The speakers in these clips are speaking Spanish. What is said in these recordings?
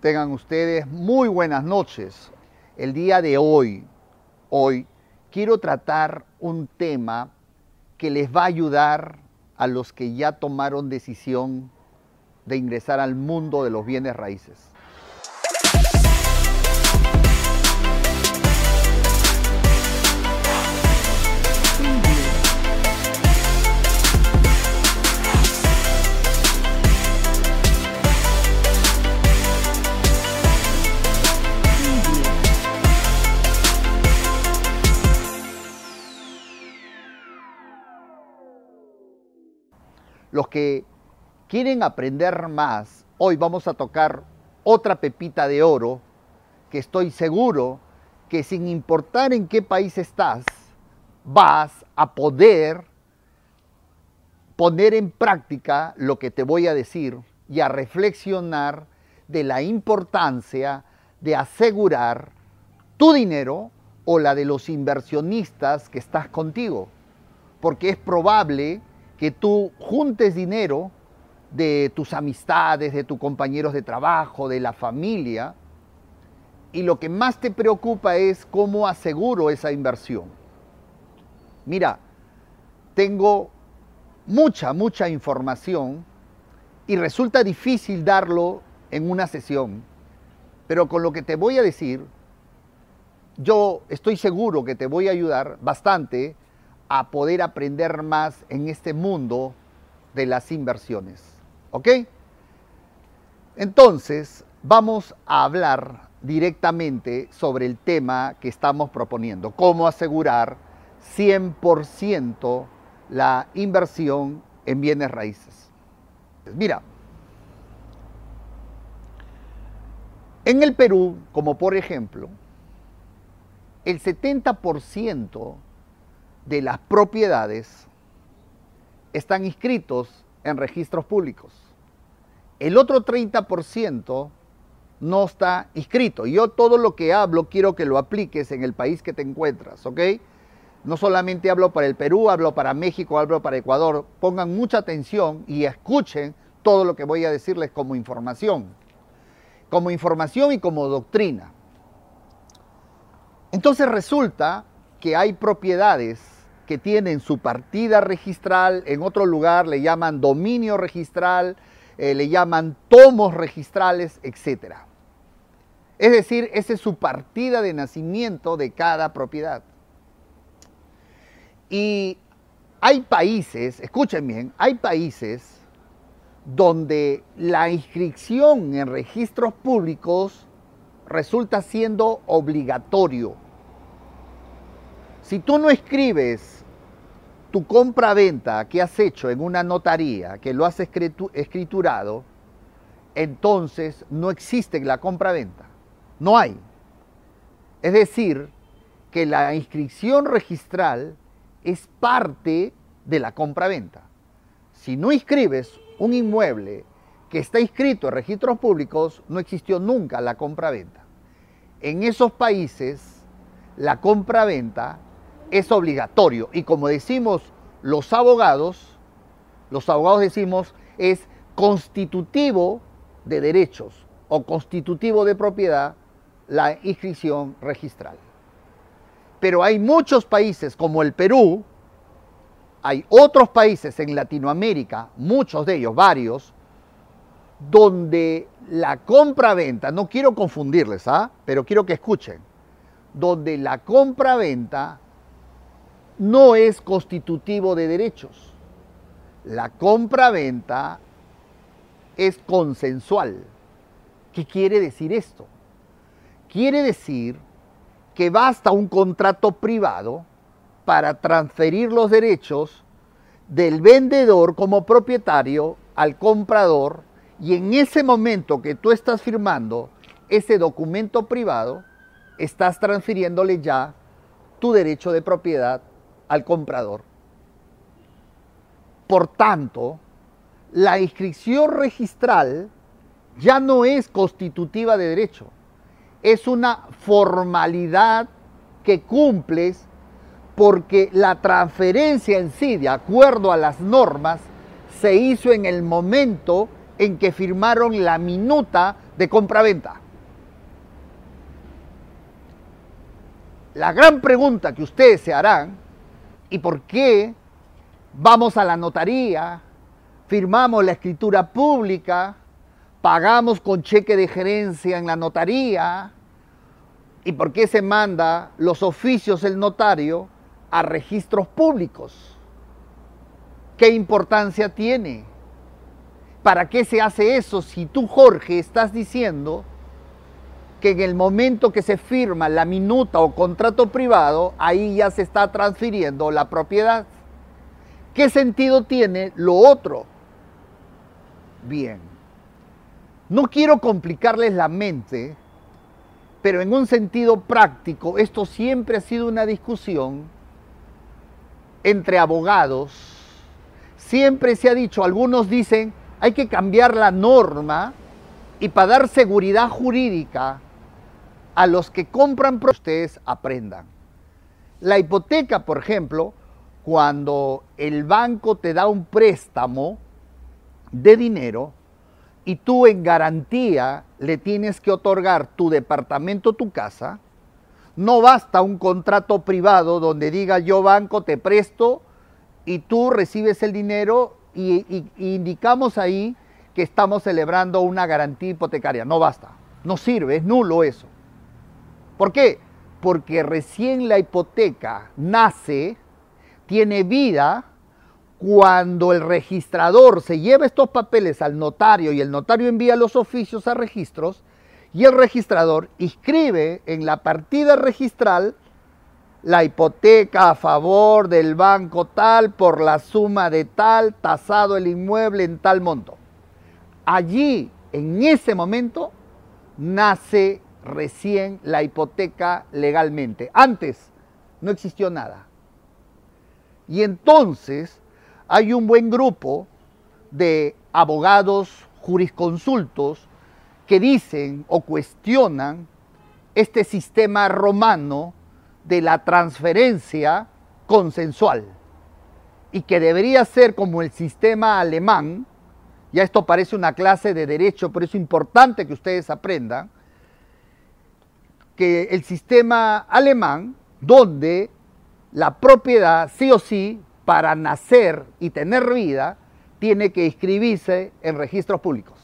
Tengan ustedes muy buenas noches. El día de hoy, hoy, quiero tratar un tema que les va a ayudar a los que ya tomaron decisión de ingresar al mundo de los bienes raíces. Los que quieren aprender más, hoy vamos a tocar otra pepita de oro que estoy seguro que sin importar en qué país estás, vas a poder poner en práctica lo que te voy a decir y a reflexionar de la importancia de asegurar tu dinero o la de los inversionistas que estás contigo. Porque es probable que tú juntes dinero de tus amistades, de tus compañeros de trabajo, de la familia, y lo que más te preocupa es cómo aseguro esa inversión. Mira, tengo mucha, mucha información y resulta difícil darlo en una sesión, pero con lo que te voy a decir, yo estoy seguro que te voy a ayudar bastante a poder aprender más en este mundo de las inversiones. ¿Ok? Entonces, vamos a hablar directamente sobre el tema que estamos proponiendo, cómo asegurar 100% la inversión en bienes raíces. Mira, en el Perú, como por ejemplo, el 70% de las propiedades están inscritos en registros públicos. El otro 30% no está inscrito. Yo todo lo que hablo quiero que lo apliques en el país que te encuentras, ¿ok? No solamente hablo para el Perú, hablo para México, hablo para Ecuador. Pongan mucha atención y escuchen todo lo que voy a decirles como información. Como información y como doctrina. Entonces resulta que hay propiedades que tienen su partida registral, en otro lugar le llaman dominio registral, eh, le llaman tomos registrales, etc. Es decir, esa es su partida de nacimiento de cada propiedad. Y hay países, escuchen bien, hay países donde la inscripción en registros públicos resulta siendo obligatorio. Si tú no escribes tu compra-venta que has hecho en una notaría, que lo has escriturado, entonces no existe la compra-venta. No hay. Es decir, que la inscripción registral es parte de la compra-venta. Si no inscribes un inmueble que está inscrito en registros públicos, no existió nunca la compra-venta. En esos países, la compra-venta es obligatorio. Y como decimos los abogados, los abogados decimos es constitutivo de derechos o constitutivo de propiedad la inscripción registral. Pero hay muchos países como el Perú, hay otros países en Latinoamérica, muchos de ellos, varios, donde la compra-venta, no quiero confundirles, ¿ah? pero quiero que escuchen, donde la compra-venta no es constitutivo de derechos. La compra-venta es consensual. ¿Qué quiere decir esto? Quiere decir que basta un contrato privado para transferir los derechos del vendedor como propietario al comprador y en ese momento que tú estás firmando ese documento privado, estás transfiriéndole ya tu derecho de propiedad al comprador. Por tanto, la inscripción registral ya no es constitutiva de derecho, es una formalidad que cumples porque la transferencia en sí, de acuerdo a las normas, se hizo en el momento en que firmaron la minuta de compraventa. La gran pregunta que ustedes se harán, ¿y por qué vamos a la notaría, firmamos la escritura pública, pagamos con cheque de gerencia en la notaría? ¿Y por qué se manda los oficios del notario a registros públicos? ¿Qué importancia tiene? ¿Para qué se hace eso si tú, Jorge, estás diciendo que en el momento que se firma la minuta o contrato privado, ahí ya se está transfiriendo la propiedad? ¿Qué sentido tiene lo otro? Bien, no quiero complicarles la mente, pero en un sentido práctico, esto siempre ha sido una discusión entre abogados. Siempre se ha dicho, algunos dicen, hay que cambiar la norma y para dar seguridad jurídica a los que compran, ustedes aprendan. La hipoteca, por ejemplo, cuando el banco te da un préstamo de dinero y tú en garantía le tienes que otorgar tu departamento, tu casa, no basta un contrato privado donde diga yo banco te presto y tú recibes el dinero y, indicamos ahí que estamos celebrando una garantía hipotecaria. No basta, no sirve, es nulo eso. ¿Por qué? Porque recién la hipoteca nace, tiene vida, cuando el registrador se lleva estos papeles al notario y el notario envía los oficios a registros y el registrador inscribe en la partida registral la hipoteca a favor del banco tal por la suma de tal, tasado el inmueble en tal monto. Allí, en ese momento, nace recién la hipoteca legalmente. Antes no existió nada. Y entonces hay un buen grupo de abogados jurisconsultos que dicen o cuestionan este sistema romano de la transferencia consensual y que debería ser como el sistema alemán, ya esto parece una clase de derecho, pero es importante que ustedes aprendan, que el sistema alemán, donde la propiedad sí o sí, para nacer y tener vida, tiene que inscribirse en registros públicos.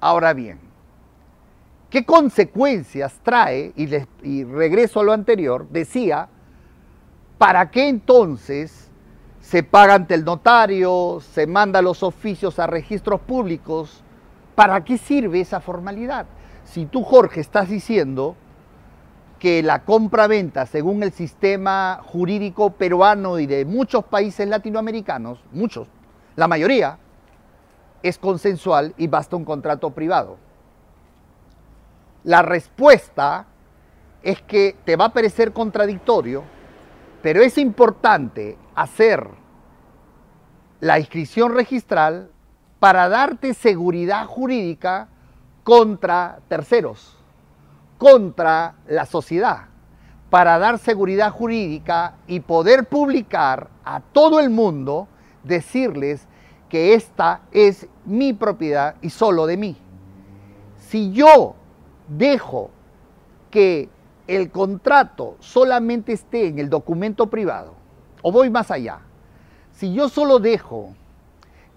Ahora bien, ¿Qué consecuencias trae? Y, regreso a lo anterior, decía, ¿para qué entonces se paga ante el notario, se manda los oficios a registros públicos? ¿Para qué sirve esa formalidad? Si tú, Jorge, estás diciendo que la compra-venta, según el sistema jurídico peruano y de muchos países latinoamericanos, muchos, la mayoría, es consensual y basta un contrato privado. La respuesta es que te va a parecer contradictorio, pero es importante hacer la inscripción registral para darte seguridad jurídica contra terceros, contra la sociedad, para dar seguridad jurídica y poder publicar a todo el mundo, decirles que esta es mi propiedad y solo de mí. Si yo dejo que el contrato solamente esté en el documento privado, o voy más allá, si yo solo dejo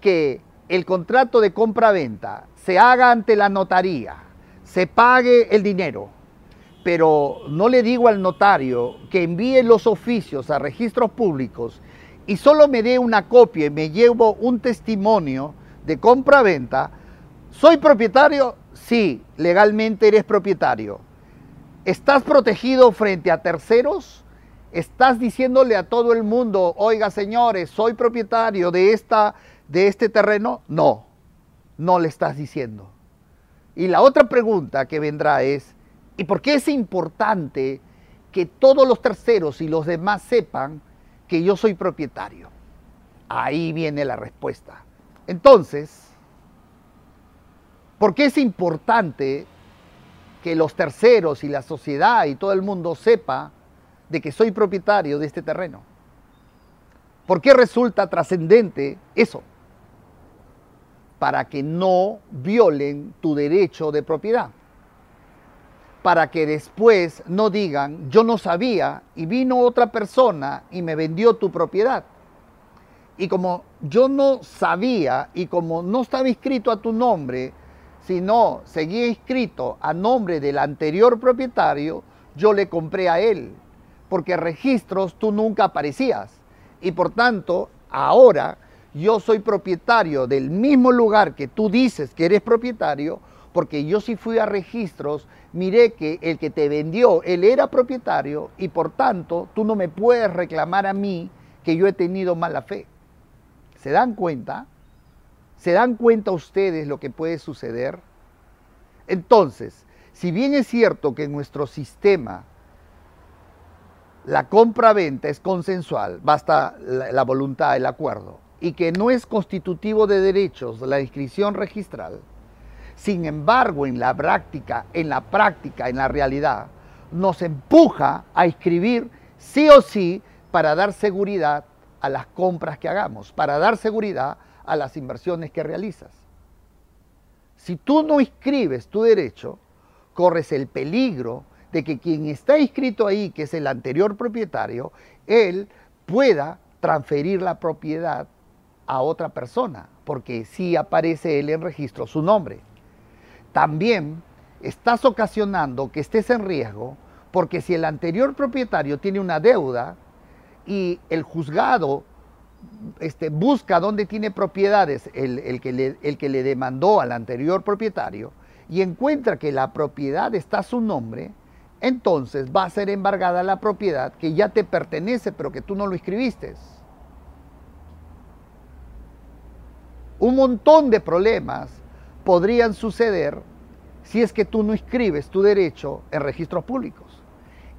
que el contrato de compra-venta se haga ante la notaría, se pague el dinero, pero no le digo al notario que envíe los oficios a registros públicos y solo me dé una copia y me llevo un testimonio de compra-venta, soy propietario Sí, legalmente eres propietario. ¿Estás protegido frente a terceros? ¿Estás diciéndole a todo el mundo, oiga señores, soy propietario de, esta, de este terreno? No, no le estás diciendo. Y la otra pregunta que vendrá es, ¿y por qué es importante que todos los terceros y los demás sepan que yo soy propietario? Ahí viene la respuesta. Entonces, ¿Por qué es importante que los terceros y la sociedad y todo el mundo sepa de que soy propietario de este terreno? ¿Por qué resulta trascendente eso? Para que no violen tu derecho de propiedad. Para que después no digan, yo no sabía y vino otra persona y me vendió tu propiedad. Y como yo no sabía y como no estaba inscrito a tu nombre, sino seguía inscrito a nombre del anterior propietario, yo le compré a él. Porque registros tú nunca aparecías. Y por tanto, ahora yo soy propietario del mismo lugar que tú dices que eres propietario, porque yo sí fui a registros, miré que el que te vendió, él era propietario y por tanto tú no me puedes reclamar a mí que yo he tenido mala fe. ¿Se dan cuenta? ¿Se dan cuenta ustedes lo que puede suceder? Entonces, si bien es cierto que en nuestro sistema la compra-venta es consensual, basta la, la voluntad, el acuerdo, y que no es constitutivo de derechos la inscripción registral, sin embargo, en la práctica, en la práctica, en la realidad, nos empuja a escribir sí o sí para dar seguridad a las compras que hagamos, para dar seguridad a las inversiones que realizas. Si tú no inscribes tu derecho, corres el peligro de que quien está inscrito ahí, que es el anterior propietario, él pueda transferir la propiedad a otra persona, porque sí aparece él en registro su nombre. También estás ocasionando que estés en riesgo, porque si el anterior propietario tiene una deuda y el juzgado este, busca dónde tiene propiedades el, que le, el que le demandó al anterior propietario y encuentra que la propiedad está a su nombre, entonces va a ser embargada la propiedad que ya te pertenece pero que tú no lo escribiste. Un montón de problemas podrían suceder si es que tú no inscribes tu derecho en registros públicos.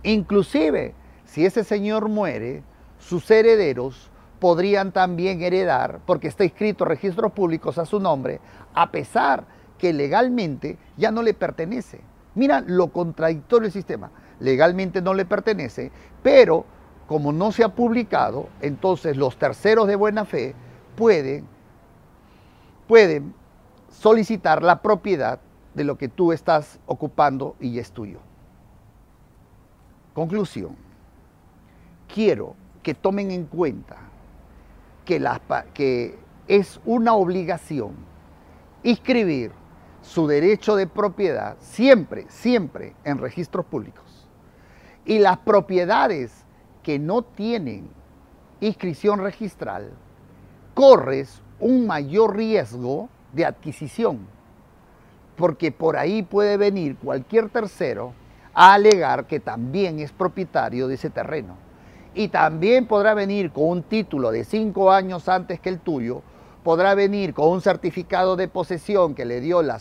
Inclusive, si ese señor muere, sus herederos podrían también heredar, porque está inscrito registros públicos a su nombre, a pesar que legalmente ya no le pertenece. Mira lo contradictorio del sistema. Legalmente no le pertenece, pero como no se ha publicado, entonces los terceros de buena fe pueden pueden solicitar la propiedad de lo que tú estás ocupando y es tuyo. Conclusión. Quiero que tomen en cuenta que, que es una obligación inscribir su derecho de propiedad siempre, siempre en registros públicos. Y las propiedades que no tienen inscripción registral, corres un mayor riesgo de adquisición, porque por ahí puede venir cualquier tercero a alegar que también es propietario de ese terreno. Y también podrá venir con un título de cinco años antes que el tuyo, podrá venir con un certificado de posesión que le dio la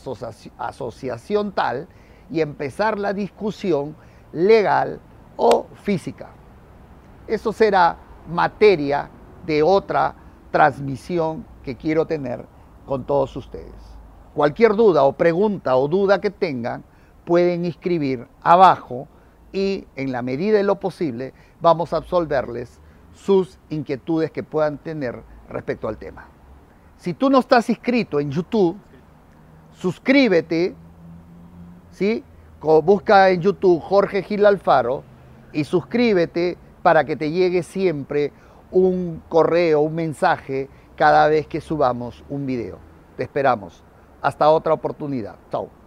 asociación tal y empezar la discusión legal o física. Eso será materia de otra transmisión quiero tener con todos ustedes. Cualquier duda o pregunta o duda que tengan, pueden escribir abajo y en la medida de lo posible vamos a absolverles sus inquietudes que puedan tener respecto al tema. Si tú no estás inscrito en YouTube, suscríbete, ¿sí? Busca en YouTube Jorge Gil Alfaro y suscríbete para que te llegue siempre un correo, un mensaje cada vez que subamos un video. Te esperamos. Hasta otra oportunidad. Chao.